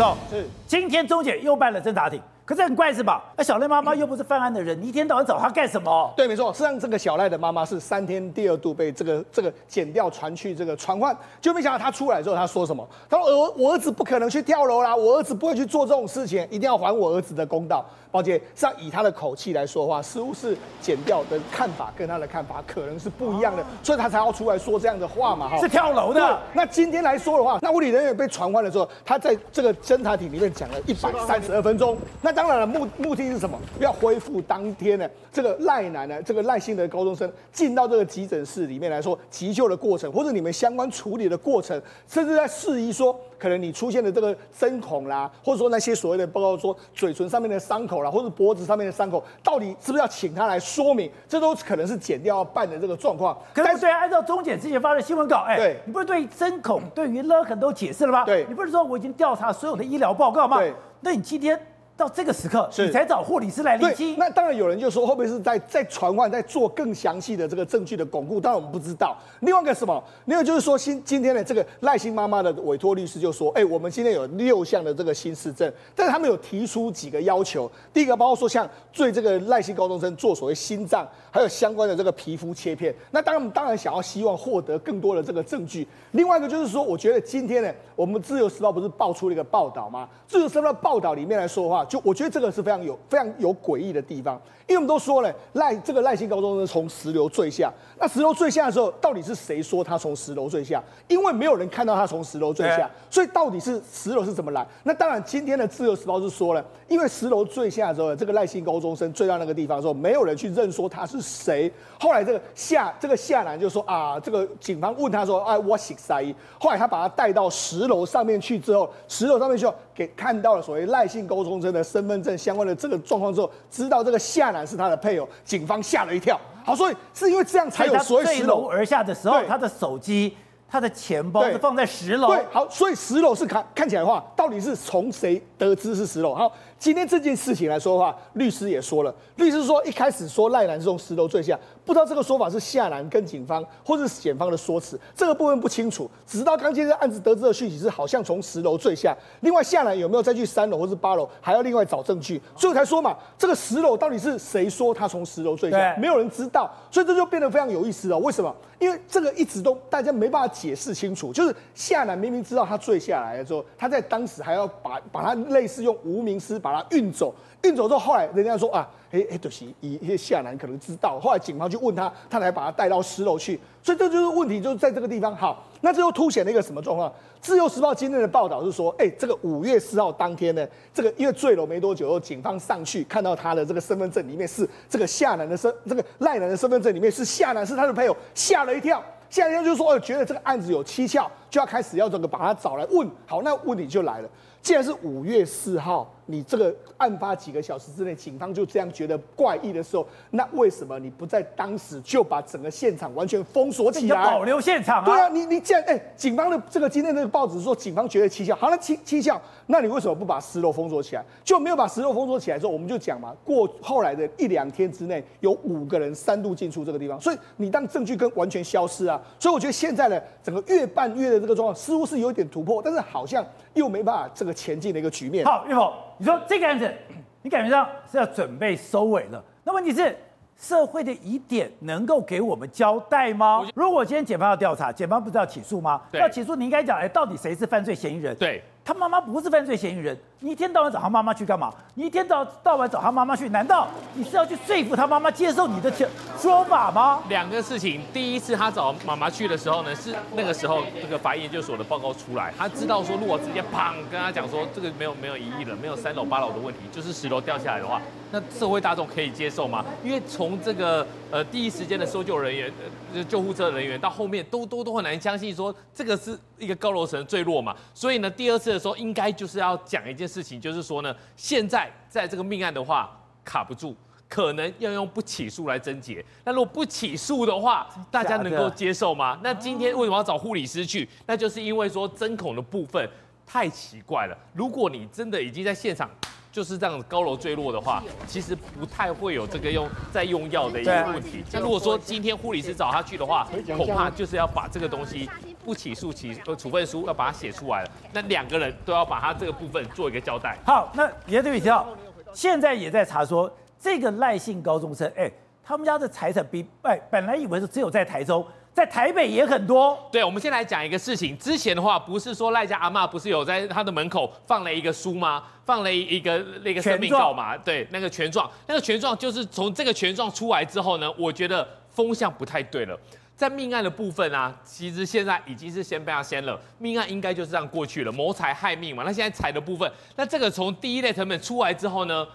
走，是，今天中检又办了侦查庭。可是很怪是吧？那小赖妈妈又不是犯案的人，你一天到晚找她干什么？对，没错，实际上这个小赖的妈妈是三天第二度被这个这个剪掉传去这个传唤，就没想到她出来之后，她说什么？她说：“儿，我儿子不可能去跳楼啦，我儿子不会去做这种事情，一定要还我儿子的公道。”宝杰，是要以他的口气来说话，似乎是检调的看法跟他的看法可能是不一样的，所以他才要出来说这样的话嘛。哈，是跳楼的。那今天来说的话，那物理人员被传唤的时候，他在这个侦查庭里面讲了一百三十二分钟。那当然了，目目的是什么？要恢复当天呢这个赖男呢，这个赖姓的高中生进到这个急诊室里面来说急救的过程，或者你们相关处理的过程，甚至在示意说。可能你出现的这个针孔啦，或者说那些所谓的包括说嘴唇上面的伤口啦，或者脖子上面的伤口，到底是不是要请他来说明？这都可能是减掉要办的这个状况。可是对，按照中检之前发的新闻稿，哎，对，你不是对针孔、对于勒痕都解释了吗？对，你不是说我已经调查所有的医疗报告吗？对，那你今天。到这个时刻，你才找霍里斯来厘清。那当然有人就说，会不会是在在传唤，在做更详细的这个证据的巩固？当然我们不知道。另外一个什么？另外就是说，今今天的这个赖姓妈妈的委托律师就说，哎，我们今天有六项的这个新事证，但是他们有提出几个要求。第一个包括说，像对这个赖姓高中生做所谓心脏，还有相关的这个皮肤切片。那当然当然想要希望获得更多的这个证据。另外一个就是说，我觉得今天呢，我们自由时报不是爆出了一个报道吗？自由时报的报道里面来说的话，就我觉得这个是非常有非常有诡异的地方，因为我们都说了赖这个赖姓高中生从十楼坠下，那十楼坠下的时候，到底是谁说他从十楼坠下？因为没有人看到他从十楼坠下，所以到底是十楼是怎么来？那当然，今天的自由时报是说了，因为十楼坠下的时候，这个赖姓高中生坠到那个地方的时候，没有人去认说他是谁。后来这个夏这个夏男就说啊，这个警方问他说，哎，我姓塞。后来他把他带到十楼上面去之后，十楼上面就。给看到了所谓赖姓高中生的身份证相关的这个状况之后，知道这个夏楠是他的配偶，警方吓了一跳。好，所以是因为这样才有所谓十楼而下的时候，他的手机、他的钱包是放在十楼。对，好，所以十楼是看看起来的话，到底是从谁得知是十楼？好。今天这件事情来说的话，律师也说了，律师说一开始说赖男是从十楼坠下，不知道这个说法是夏男跟警方或是检方的说辞，这个部分不清楚。直到刚接这案子得知的讯息是好像从十楼坠下，另外夏男有没有再去三楼或是八楼，还要另外找证据，所以才说嘛，这个十楼到底是谁说他从十楼坠下，没有人知道，所以这就变得非常有意思了。为什么？因为这个一直都大家没办法解释清楚，就是夏男明明知道他坠下来了之后，他在当时还要把把他类似用无名尸把。把他运走，运走之后，后来人家说啊，哎哎，对不起，一些夏男可能知道，后来警方去问他，他才把他带到十楼去，所以这就是问题，就是在这个地方。好，那这又凸显了一个什么状况？自由时报今天的报道是说，哎，这个五月四号当天呢，这个因为坠楼没多久，警方上去看到他的这个身份证里面是这个夏男的身，这个赖男的身份证里面是夏男是他的朋友，吓了一跳，吓一跳就是说，哦，觉得这个案子有蹊跷，就要开始要这个把他找来问。好，那问题就来了，既然是五月四号。你这个案发几个小时之内，警方就这样觉得怪异的时候，那为什么你不在当时就把整个现场完全封锁起来，要保留现场啊？对啊，你你既然哎，警方的这个今天这个报纸说警方觉得蹊跷，好了，蹊蹊跷，那你为什么不把石头封锁起来？就没有把石头封锁起来之后，我们就讲嘛，过后来的一两天之内，有五个人三度进出这个地方，所以你当证据跟完全消失啊。所以我觉得现在呢，整个越办越的这个状况似乎是有一点突破，但是好像又没办法这个前进的一个局面。好，玉凤。你说这个案子，你感觉上是要准备收尾了。那问题是，社会的疑点能够给我们交代吗？如果今天检方要调查，检方不是要起诉吗？要起诉，你应该讲，哎，到底谁是犯罪嫌疑人？对。他妈妈不是犯罪嫌疑人，你一天到晚找他妈妈去干嘛？你一天到到晚找他妈妈去，难道你是要去说服他妈妈接受你的说法吗？两个事情，第一次他找妈妈去的时候呢，是那个时候这个法医研究所的报告出来，他知道说如果直接砰跟他讲说这个没有没有疑义了，没有三楼八楼的问题，就是十楼掉下来的话，那社会大众可以接受吗？因为从这个呃第一时间的搜救人员、呃救护车人员到后面都都都很难相信说这个是一个高楼层坠落嘛，所以呢第二次。的时候应该就是要讲一件事情，就是说呢，现在在这个命案的话卡不住，可能要用不起诉来侦结。那如果不起诉的话，大家能够接受吗？那今天为什么要找护理师去？那就是因为说针孔的部分太奇怪了。如果你真的已经在现场就是这样子高楼坠落的话，其实不太会有这个用在用药的一个问题。那如果说今天护理师找他去的话，恐怕就是要把这个东西。不起诉起呃处分书要把它写出来了，那两个人都要把他这个部分做一个交代。好，那也对不起啊，现在也在查说这个赖姓高中生，哎，他们家的财产比哎本来以为是只有在台中。在台北也很多。对，我们先来讲一个事情。之前的话，不是说赖家阿嬷不是有在他的门口放了一个书吗？放了一个那个声明稿嘛？对，那个权状，那个权状就是从这个权状出来之后呢，我觉得风向不太对了。在命案的部分啊，其实现在已经是先被他先了，命案应该就是这样过去了，谋财害命嘛。那现在财的部分，那这个从第一类成本出来之后呢，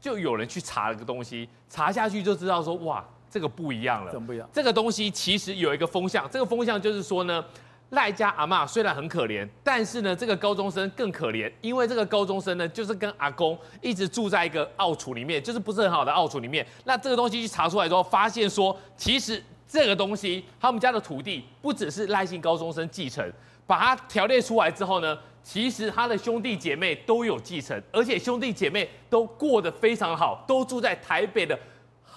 就有人去查了个东西，查下去就知道说哇。这个不一样了，怎么不一样？这个东西其实有一个风向，这个风向就是说呢，赖家阿嬷虽然很可怜，但是呢，这个高中生更可怜，因为这个高中生呢，就是跟阿公一直住在一个奥储里面，就是不是很好的奥储里面。那这个东西去查出来之后，发现说，其实这个东西他们家的土地不只是赖姓高中生继承，把它条列出来之后呢，其实他的兄弟姐妹都有继承，而且兄弟姐妹都过得非常好，都住在台北的。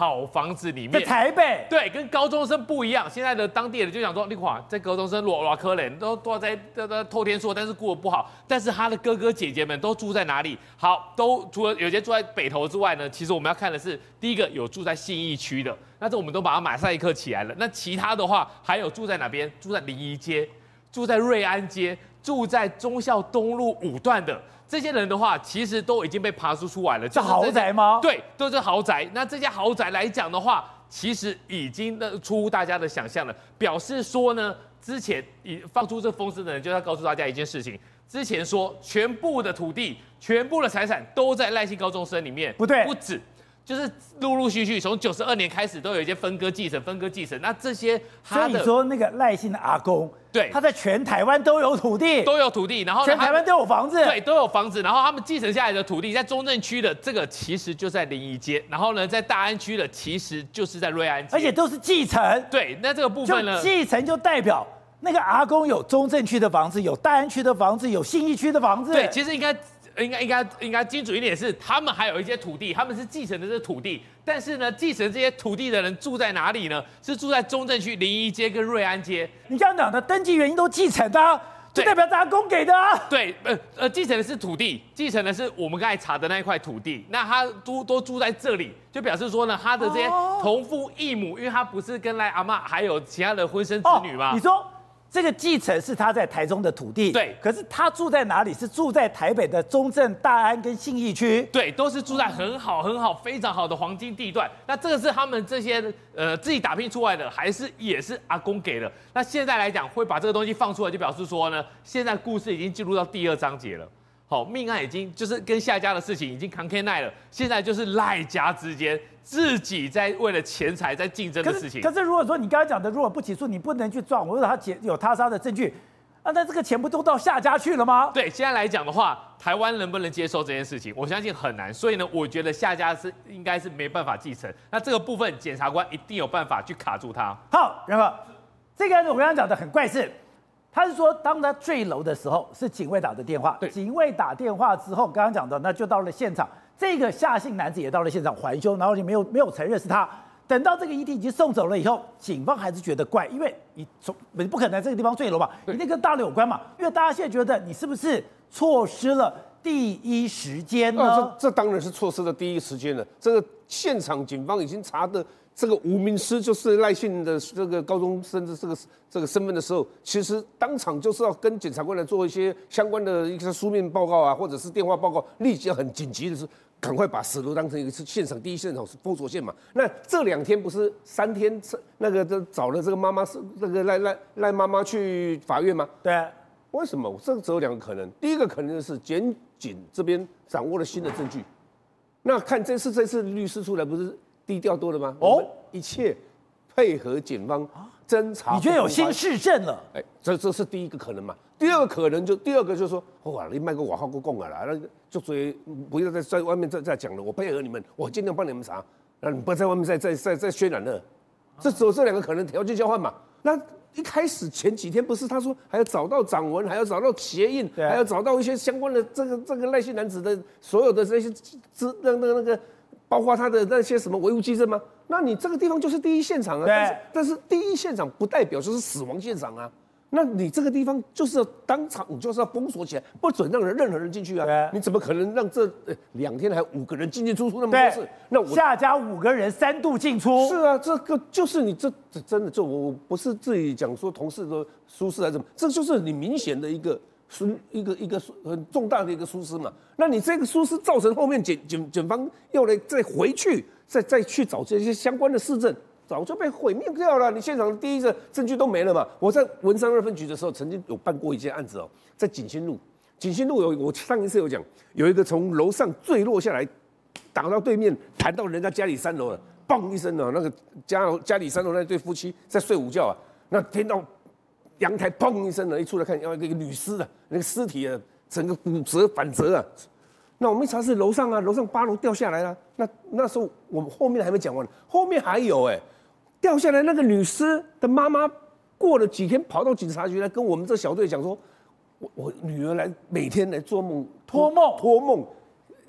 好房子里面，在台北，对，跟高中生不一样。现在的当地人就想说，你看在高中生罗罗科人都都在都在透天说，但是过得不好。但是他的哥哥姐姐们都住在哪里？好，都除了有些住在北投之外呢，其实我们要看的是第一个有住在信义区的，那这我们都把它马赛克起来了。那其他的话，还有住在哪边？住在临沂街，住在瑞安街，住在忠孝东路五段的。这些人的话，其实都已经被爬出出来了。是豪宅吗？对，都是豪宅。那这些豪宅来讲的话，其实已经出乎大家的想象了。表示说呢，之前已放出这风声的人，就要告诉大家一件事情：之前说全部的土地、全部的财产都在赖姓高中生里面，不对，不止。就是陆陆续续从九十二年开始都有一些分割继承、分割继承。那这些，所以说那个赖姓的阿公，对，他在全台湾都有土地，都有土地，然后全台湾都有房子，对，都有房子。然后他们继承下来的土地，在中正区的这个其实就在临沂街，然后呢，在大安区的其实就是在瑞安街，而且都是继承。对，那这个部分呢，继承就代表那个阿公有中正区的房子，有大安区的房子，有信义区的房子。对，其实应该。应该应该应该精准一点是，他们还有一些土地，他们是继承的这土地，但是呢，继承这些土地的人住在哪里呢？是住在中正区临沂街跟瑞安街。你刚刚讲的登记原因都继承的、啊，就代表大家公给的、啊。对，呃呃，继承的是土地，继承的是我们刚才查的那一块土地。那他都都住在这里，就表示说呢，他的这些同父异母，因为他不是跟赖阿嬷还有其他的婚生子女嘛？哦、你说。这个继承是他在台中的土地，对。可是他住在哪里？是住在台北的中正、大安跟信义区，对，都是住在很好、很好、非常好的黄金地段。那这个是他们这些呃自己打拼出来的，还是也是阿公给的？那现在来讲，会把这个东西放出来，就表示说呢，现在故事已经进入到第二章节了。好，命案已经就是跟夏家的事情已经扛开耐了，现在就是赖家之间自己在为了钱财在竞争的事情。可是，如果说你刚才讲的，如果不起诉，你不能去撞，我说他有他杀的证据，啊，那这个钱不都到夏家去了吗？对，现在来讲的话，台湾能不能接受这件事情？我相信很难。所以呢，我觉得夏家是应该是没办法继承。那这个部分，检察官一定有办法去卡住他。好，然后这个案子我刚刚讲的很怪事。他是说，当他坠楼的时候，是警卫打的电话。对，警卫打电话之后，刚刚讲的，那就到了现场。这个夏姓男子也到了现场还凶，然后就没有没有承认是他。等到这个遗体已经送走了以后，警方还是觉得怪，因为你从你不可能在这个地方坠楼嘛，一定跟大楼有关嘛。因为大家现在觉得你是不是错失了第一时间呢？啊、这这当然是错失了第一时间了。这个现场警方已经查的。这个无名尸就是赖姓的这个高中生的这个这个身份的时候，其实当场就是要跟检察官来做一些相关的一些书面报告啊，或者是电话报告，立即要很紧急的是赶快把死楼当成一个是现场第一现场是封锁线嘛。那这两天不是三天那个这找了这个妈妈是那个赖赖赖妈妈去法院吗？对啊，为什么？这个只有两个可能，第一个可能是检警这边掌握了新的证据，那看这次这次律师出来不是。低调多了吗？哦，一切配合警方侦查。你觉得有新市政了？哎，这这是第一个可能嘛？第二个可能就第二个就是说，哇，你卖个瓦号过供啊啦，那就所以不要再在外面再再讲了，我配合你们，我尽量帮你们查，那你不要在外面再再再再渲染了。这只有这两个可能条件交换嘛？那一开始前几天不是他说还要找到掌纹，还要找到鞋印，还要找到一些相关的这个这个赖姓男子的所有的这些资那那个那个。包括他的那些什么遗物迹证吗？那你这个地方就是第一现场啊。但是但是第一现场不代表就是死亡现场啊。那你这个地方就是要当场，你就是要封锁起来，不准让人任何人进去啊！对你怎么可能让这两天还五个人进进出出那么多次？那我下家五个人三度进出。是啊，这个就是你这这真的就我我不是自己讲说同事的舒适还是什么，这就是你明显的一个疏一个一个很重大的一个疏失嘛。那你这个疏失造成后面检检检方要来再回去再再去找这些相关的事证。早就被毁灭掉了，你现场的第一个证据都没了嘛？我在文山二分局的时候，曾经有办过一件案子哦，在景兴路，景兴路有我上一次有讲，有一个从楼上坠落下来，打到对面，弹到人家家里三楼了，嘣一声啊，那个家家里三楼那对夫妻在睡午觉啊，那听到阳台砰一声呢，一出来看，要一个女尸啊，那个尸体啊，整个骨折反折啊。那我们一查是楼上啊，楼上八楼掉下来了。那那时候我们后面还没讲完，后面还有哎。掉下来那个女尸的妈妈，过了几天跑到警察局来跟我们这小队讲说，我我女儿来每天来做梦托梦托梦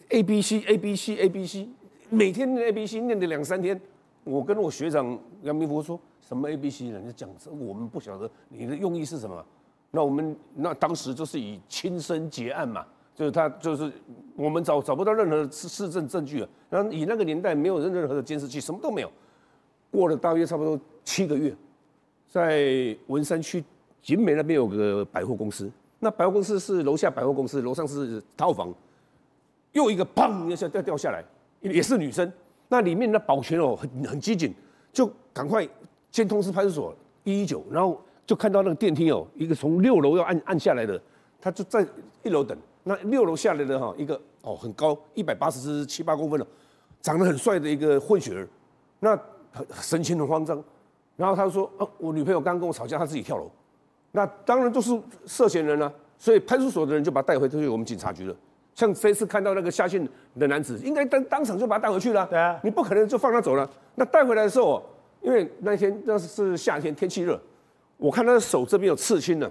，A B C A B C A B C，每天念 A B C 念了两三天，我跟我学长杨明福说什么 A B C 人家讲这我们不晓得你的用意是什么，那我们那当时就是以轻生结案嘛，就是他就是我们找找不到任何的事证证据啊，然后以那个年代没有任任何的监视器，什么都没有。过了大约差不多七个月，在文山区景美那边有个百货公司，那百货公司是楼下百货公司，楼上是套房，又一个砰一下掉掉下来，也是女生，那里面的保全哦很很机警，就赶快先通知派出所一一九，然后就看到那个电梯哦，一个从六楼要按按下来的，他就在一楼等，那六楼下来的哈一个哦很高一百八十七八公分了，长得很帅的一个混血儿，那。神情很慌张，然后他说：“哦，我女朋友刚跟我吵架，她自己跳楼。”那当然都是涉嫌人了，啊，所以派出所的人就把他带回去我们警察局了。像这次看到那个下线的男子，应该当当场就把他带回去了。对啊，你不可能就放他走了。那带回来的时候，因为那天那是夏天，天气热，我看他的手这边有刺青呢，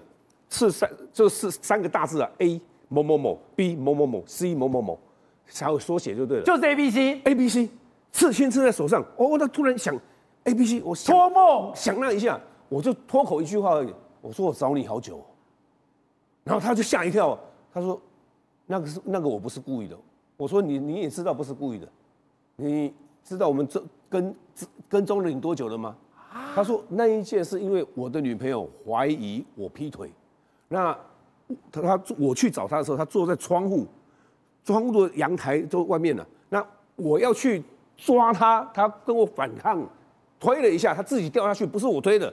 刺三就是三个大字啊：A 某某某，B 某某某，C 某某某，才会缩写就对了。就是 A B C A B C。刺青刺在手上，哦，他突然想，A B C，我想托梦想那一下，我就脱口一句话而已，我说我找你好久，然后他就吓一跳，他说，那个是那个我不是故意的，我说你你也知道不是故意的，你知道我们这跟跟踪了你多久了吗？他说那一件是因为我的女朋友怀疑我劈腿，那他他我去找他的时候，他坐在窗户，窗户的阳台就外面了，那我要去。抓他，他跟我反抗，推了一下，他自己掉下去，不是我推的。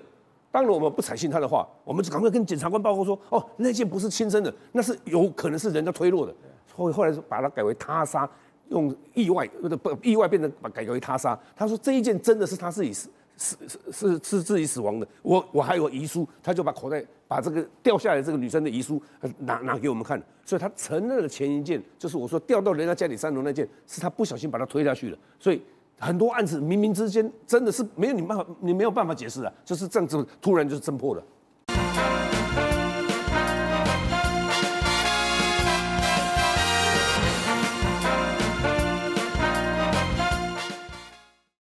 当然我们不采信他的话，我们就赶快跟检察官报告说，哦，那件不是亲生的，那是有可能是人家推落的。后后来是把它改为他杀，用意外不意外变成把改为他杀。他说这一件真的是他自己死死是是是自己死亡的。我我还有遗书，他就把口袋把这个掉下来这个女生的遗书拿拿给我们看。所以他承认了前一件，就是我说掉到人家家里三楼那件，是他不小心把他推下去了。所以很多案子冥冥之间真的是没有你办法，你没有办法解释的，就是这样子突然就是侦破的。